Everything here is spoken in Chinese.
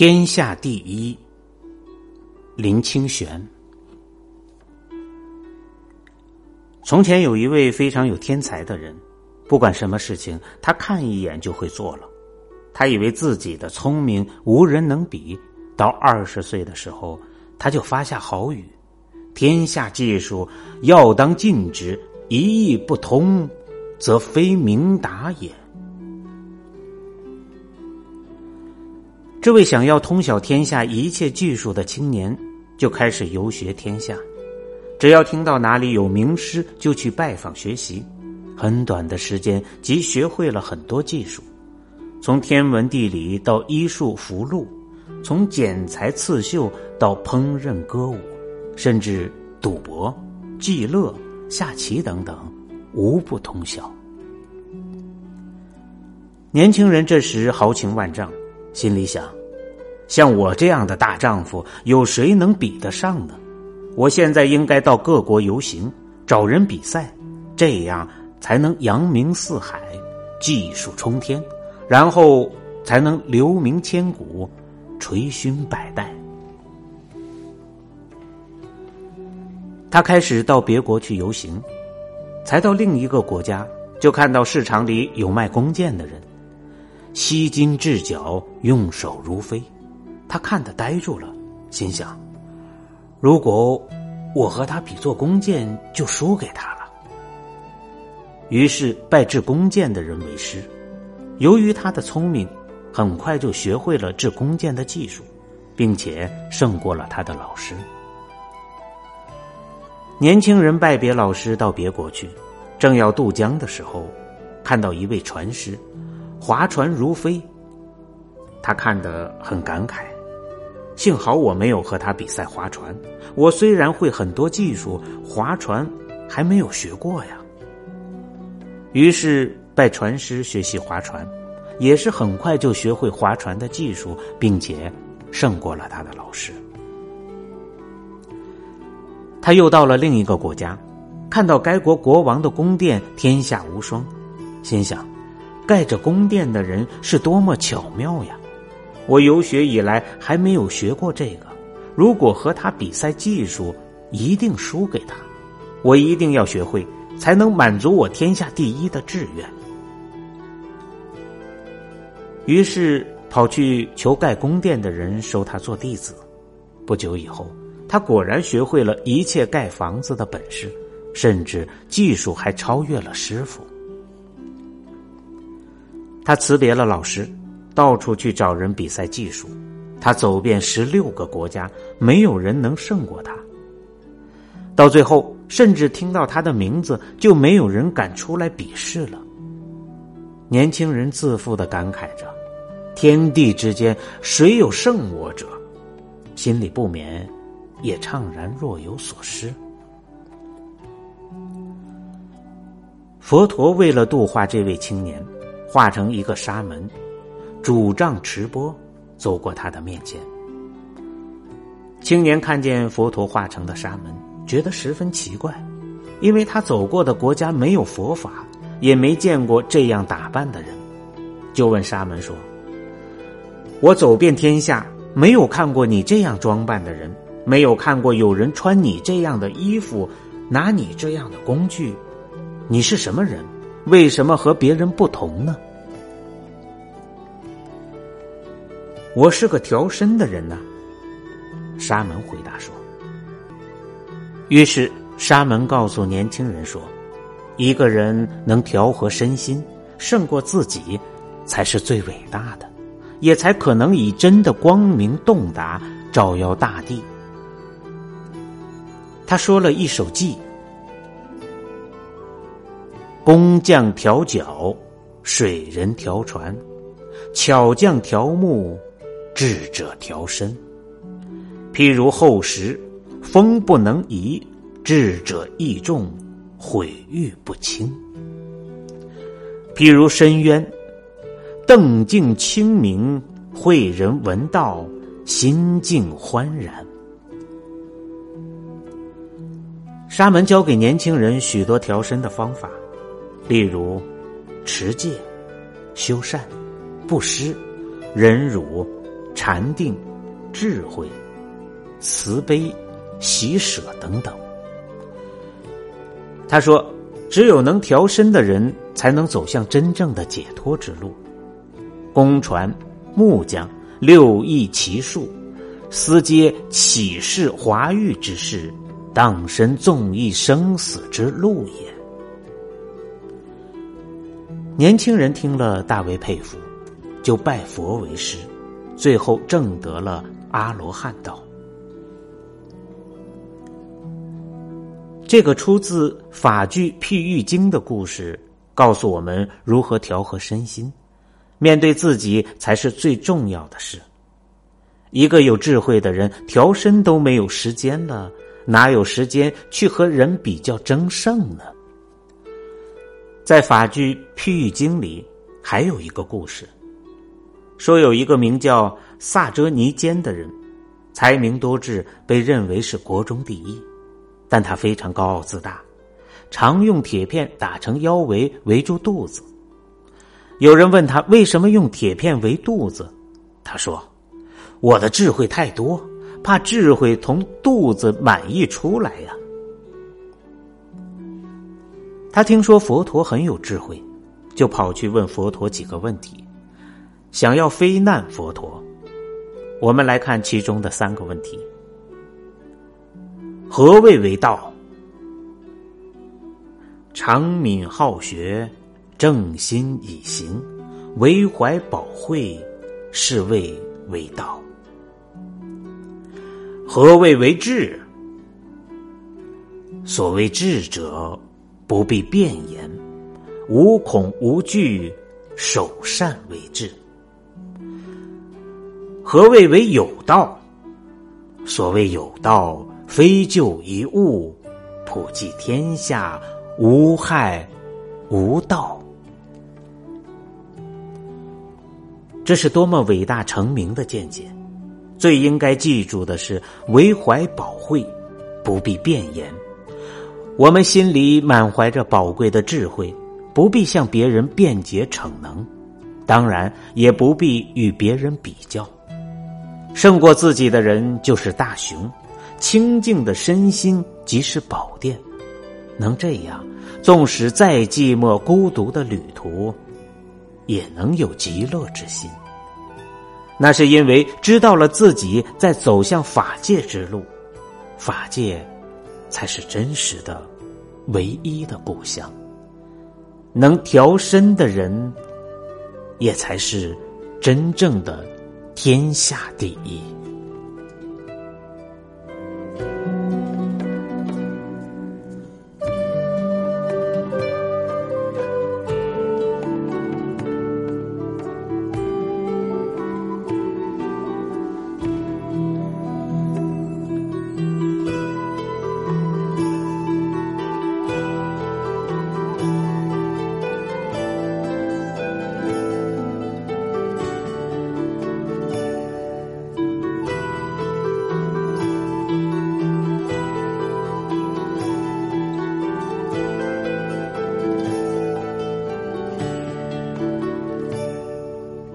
天下第一，林清玄。从前有一位非常有天才的人，不管什么事情，他看一眼就会做了。他以为自己的聪明无人能比。到二十岁的时候，他就发下豪语：“天下技术要当尽之，一意不通，则非明达也。”这位想要通晓天下一切技术的青年，就开始游学天下。只要听到哪里有名师，就去拜访学习。很短的时间，即学会了很多技术，从天文地理到医术符箓，从剪裁刺绣到烹饪歌舞，甚至赌博、伎乐、下棋等等，无不通晓。年轻人这时豪情万丈。心里想：像我这样的大丈夫，有谁能比得上呢？我现在应该到各国游行，找人比赛，这样才能扬名四海，技术冲天，然后才能留名千古，垂勋百代。他开始到别国去游行，才到另一个国家，就看到市场里有卖弓箭的人。吸金制角，用手如飞，他看得呆住了，心想：如果我和他比做弓箭，就输给他了。于是拜制弓箭的人为师。由于他的聪明，很快就学会了制弓箭的技术，并且胜过了他的老师。年轻人拜别老师到别国去，正要渡江的时候，看到一位船师。划船如飞，他看得很感慨。幸好我没有和他比赛划船。我虽然会很多技术，划船还没有学过呀。于是拜船师学习划船，也是很快就学会划船的技术，并且胜过了他的老师。他又到了另一个国家，看到该国国王的宫殿天下无双，心想。盖着宫殿的人是多么巧妙呀！我游学以来还没有学过这个。如果和他比赛技术，一定输给他。我一定要学会，才能满足我天下第一的志愿。于是跑去求盖宫殿的人收他做弟子。不久以后，他果然学会了一切盖房子的本事，甚至技术还超越了师傅。他辞别了老师，到处去找人比赛技术。他走遍十六个国家，没有人能胜过他。到最后，甚至听到他的名字，就没有人敢出来比试了。年轻人自负的感慨着：“天地之间，谁有胜我者？”心里不免也怅然若有所失。佛陀为了度化这位青年。化成一个沙门，拄杖持钵，走过他的面前。青年看见佛陀化成的沙门，觉得十分奇怪，因为他走过的国家没有佛法，也没见过这样打扮的人，就问沙门说：“我走遍天下，没有看过你这样装扮的人，没有看过有人穿你这样的衣服，拿你这样的工具，你是什么人？”为什么和别人不同呢？我是个调身的人呢。沙门回答说。于是沙门告诉年轻人说：“一个人能调和身心，胜过自己，才是最伟大的，也才可能以真的光明洞达，照耀大地。”他说了一首偈。工匠调脚，水人调船，巧匠调木，智者调身。譬如厚实，风不能移；智者易重，毁誉不轻。譬如深渊，澄净清明，慧人闻道，心境欢然。沙门教给年轻人许多调身的方法。例如，持戒、修善、布施、忍辱、禅定、智慧、慈悲、喜舍等等。他说：“只有能调身的人，才能走向真正的解脱之路。公传、木匠、六艺奇术，思皆启示华育之事，荡身纵意生死之路也。”年轻人听了大为佩服，就拜佛为师，最后证得了阿罗汉道。这个出自法句譬喻经的故事，告诉我们如何调和身心，面对自己才是最重要的事。一个有智慧的人，调身都没有时间了，哪有时间去和人比较争胜呢？在法剧譬喻经里，还有一个故事，说有一个名叫萨遮尼坚的人，才名多智，被认为是国中第一，但他非常高傲自大，常用铁片打成腰围围住肚子。有人问他为什么用铁片围肚子，他说：“我的智慧太多，怕智慧从肚子满溢出来呀。”他听说佛陀很有智慧，就跑去问佛陀几个问题，想要非难佛陀。我们来看其中的三个问题：何谓为道？长敏好学，正心以行，为怀宝慧，是谓为道。何谓为智？所谓智者。不必辩言，无恐无惧，守善为智。何谓为有道？所谓有道，非就一物，普济天下，无害无道。这是多么伟大成名的见解！最应该记住的是：为怀宝慧，不必辩言。我们心里满怀着宝贵的智慧，不必向别人辩解逞能，当然也不必与别人比较。胜过自己的人就是大雄，清净的身心即是宝殿。能这样，纵使再寂寞孤独的旅途，也能有极乐之心。那是因为知道了自己在走向法界之路，法界。才是真实的、唯一的故乡。能调身的人，也才是真正的天下第一。